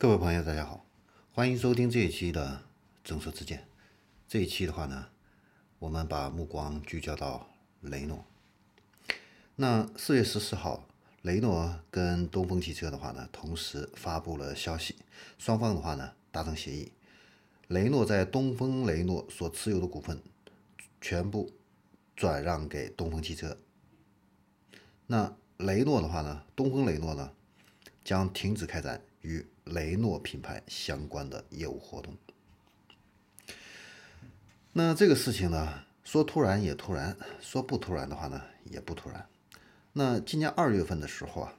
各位朋友，大家好，欢迎收听这一期的正说之见。这一期的话呢，我们把目光聚焦到雷诺。那四月十四号，雷诺跟东风汽车的话呢，同时发布了消息，双方的话呢达成协议，雷诺在东风雷诺所持有的股份全部转让给东风汽车。那雷诺的话呢，东风雷诺呢将停止开展与雷诺品牌相关的业务活动。那这个事情呢，说突然也突然，说不突然的话呢，也不突然。那今年二月份的时候啊，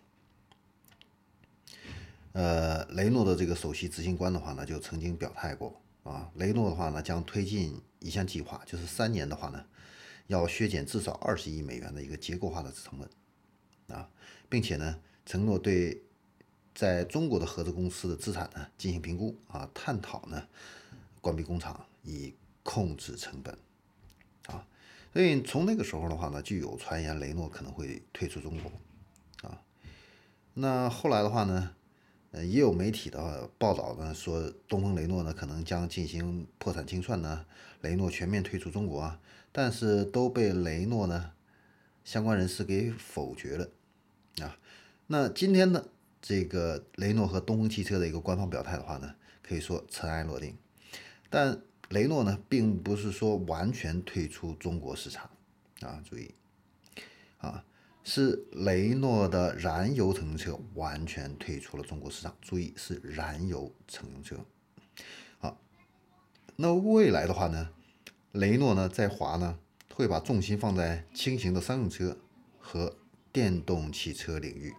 呃，雷诺的这个首席执行官的话呢，就曾经表态过啊，雷诺的话呢，将推进一项计划，就是三年的话呢，要削减至少二十亿美元的一个结构化的成本啊，并且呢，承诺对。在中国的合资公司的资产呢进行评估啊，探讨呢关闭工厂以控制成本啊，所以从那个时候的话呢，就有传言雷诺可能会退出中国啊。那后来的话呢，呃，也有媒体的报道呢说东风雷诺呢可能将进行破产清算呢，雷诺全面退出中国啊，但是都被雷诺呢相关人士给否决了啊。那今天呢？这个雷诺和东风汽车的一个官方表态的话呢，可以说尘埃落定。但雷诺呢，并不是说完全退出中国市场啊，注意啊，是雷诺的燃油乘用车完全退出了中国市场。注意是燃油乘用车。好，那未来的话呢，雷诺呢在华呢会把重心放在轻型的商用车和电动汽车领域。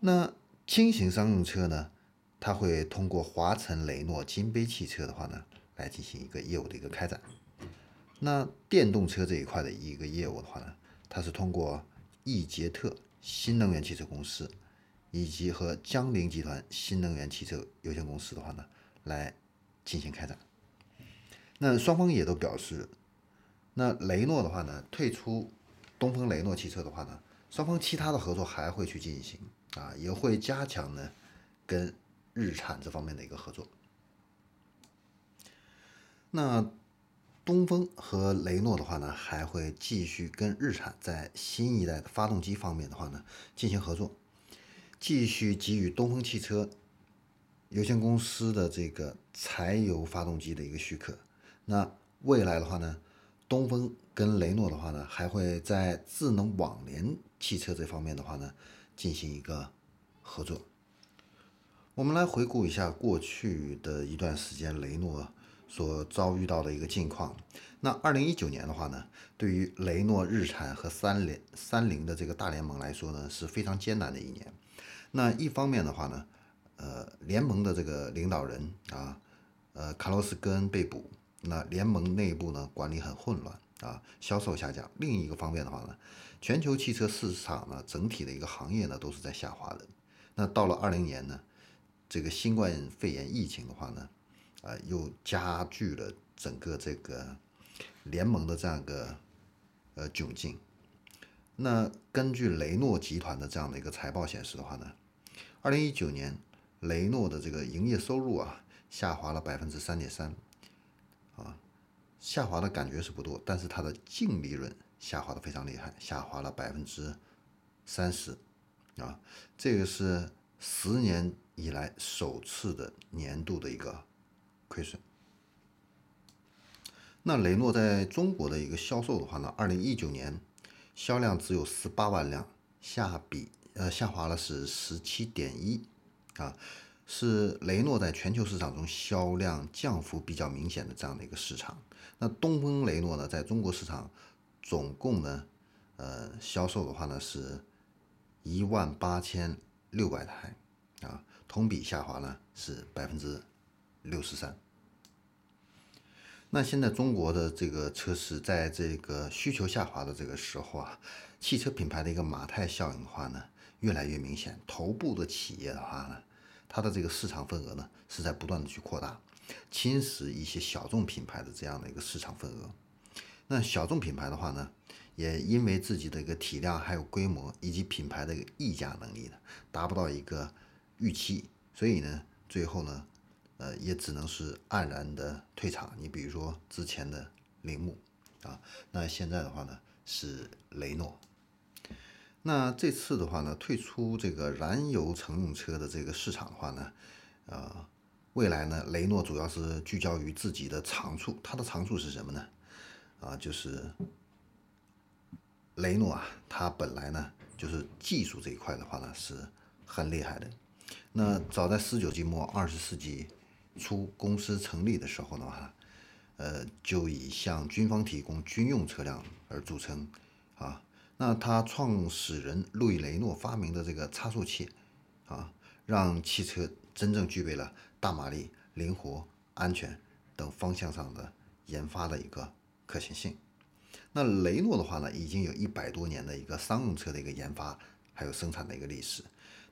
那轻型商用车呢，它会通过华晨雷诺金杯汽车的话呢，来进行一个业务的一个开展。那电动车这一块的一个业务的话呢，它是通过易捷特新能源汽车公司以及和江铃集团新能源汽车有限公司的话呢，来进行开展。那双方也都表示，那雷诺的话呢，退出东风雷诺汽车的话呢，双方其他的合作还会去进行。啊，也会加强呢，跟日产这方面的一个合作。那东风和雷诺的话呢，还会继续跟日产在新一代的发动机方面的话呢进行合作，继续给予东风汽车有限公司的这个柴油发动机的一个许可。那未来的话呢，东风跟雷诺的话呢，还会在智能网联汽车这方面的话呢。进行一个合作。我们来回顾一下过去的一段时间，雷诺所遭遇到的一个境况。那二零一九年的话呢，对于雷诺、日产和三联、三菱的这个大联盟来说呢，是非常艰难的一年。那一方面的话呢，呃，联盟的这个领导人啊，呃，卡洛斯·戈恩被捕，那联盟内部呢管理很混乱啊，销售下降。另一个方面的话呢，全球汽车市场呢，整体的一个行业呢，都是在下滑的。那到了二零年呢，这个新冠肺炎疫情的话呢，啊，又加剧了整个这个联盟的这样一个呃窘境。那根据雷诺集团的这样的一个财报显示的话呢，二零一九年雷诺的这个营业收入啊，下滑了百分之三点三，啊，下滑的感觉是不多，但是它的净利润。下滑的非常厉害，下滑了百分之三十，啊，这个是十年以来首次的年度的一个亏损。那雷诺在中国的一个销售的话呢，二零一九年销量只有十八万辆，下比呃下滑了是十七点一，啊，是雷诺在全球市场中销量降幅比较明显的这样的一个市场。那东风雷诺呢，在中国市场。总共呢，呃，销售的话呢是一万八千六百台，啊，同比下滑呢是百分之六十三。那现在中国的这个车市在这个需求下滑的这个时候啊，汽车品牌的一个马太效应的话呢越来越明显，头部的企业的话呢，它的这个市场份额呢是在不断的去扩大，侵蚀一些小众品牌的这样的一个市场份额。那小众品牌的话呢，也因为自己的一个体量、还有规模以及品牌的一个溢价能力呢，达不到一个预期，所以呢，最后呢，呃，也只能是黯然的退场。你比如说之前的铃木啊，那现在的话呢是雷诺。那这次的话呢，退出这个燃油乘用车的这个市场的话呢，呃，未来呢，雷诺主要是聚焦于自己的长处。它的长处是什么呢？啊，就是雷诺啊，它本来呢就是技术这一块的话呢是很厉害的。那早在十九世纪末、二十世纪初公司成立的时候的话，呃，就以向军方提供军用车辆而著称啊。那他创始人路易雷诺发明的这个差速器，啊，让汽车真正具备了大马力、灵活、安全等方向上的研发的一个可行性。那雷诺的话呢，已经有一百多年的一个商用车的一个研发还有生产的一个历史。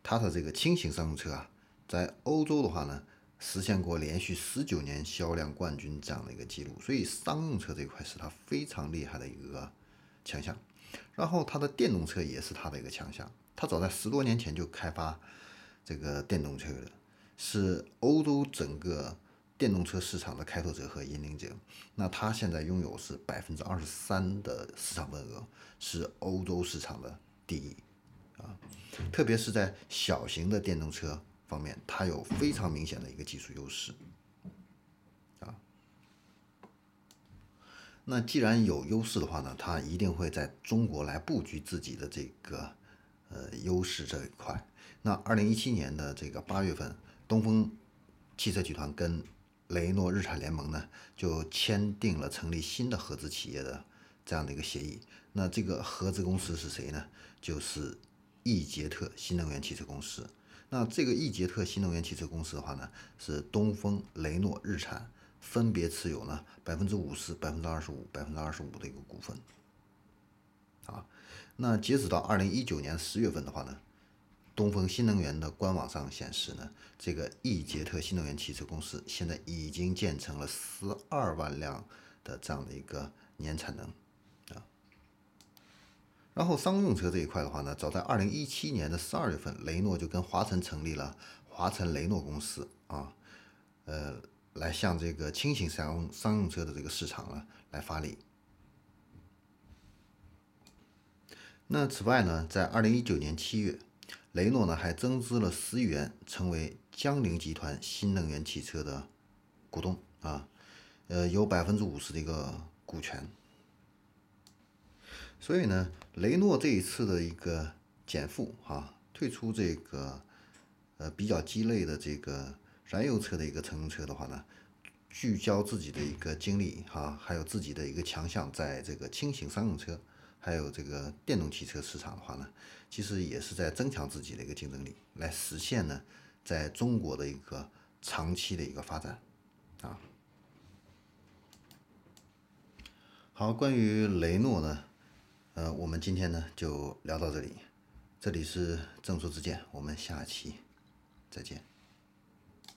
它的这个轻型商用车啊，在欧洲的话呢，实现过连续十九年销量冠军这样的一个记录。所以商用车这一块是它非常厉害的一个强项。然后它的电动车也是它的一个强项，它早在十多年前就开发这个电动车了，是欧洲整个电动车市场的开拓者和引领者。那它现在拥有是百分之二十三的市场份额，是欧洲市场的第一啊，特别是在小型的电动车方面，它有非常明显的一个技术优势啊。那既然有优势的话呢，它一定会在中国来布局自己的这个呃优势这一块。那二零一七年的这个八月份，东风汽车集团跟雷诺日产联盟呢就签订了成立新的合资企业的这样的一个协议。那这个合资公司是谁呢？就是易捷特新能源汽车公司。那这个易捷特新能源汽车公司的话呢，是东风、雷诺、日产。分别持有呢百分之五十、百分之二十五、百分之二十五的一个股份，啊，那截止到二零一九年十月份的话呢，东风新能源的官网上显示呢，这个易捷特新能源汽车公司现在已经建成了十二万辆的这样的一个年产能，啊，然后商用车这一块的话呢，早在二零一七年的十二月份，雷诺就跟华晨成立了华晨雷诺公司，啊，呃。来向这个轻型商用商用车的这个市场呢来发力。那此外呢，在二零一九年七月，雷诺呢还增资了十亿元，成为江铃集团新能源汽车的股东啊，呃，有百分之五十的一个股权。所以呢，雷诺这一次的一个减负哈，退出这个呃比较鸡肋的这个。燃油车的一个乘用车的话呢，聚焦自己的一个精力哈，还有自己的一个强项，在这个轻型商用车，还有这个电动汽车市场的话呢，其实也是在增强自己的一个竞争力，来实现呢在中国的一个长期的一个发展啊。好，关于雷诺呢，呃，我们今天呢就聊到这里，这里是正说之见，我们下期再见。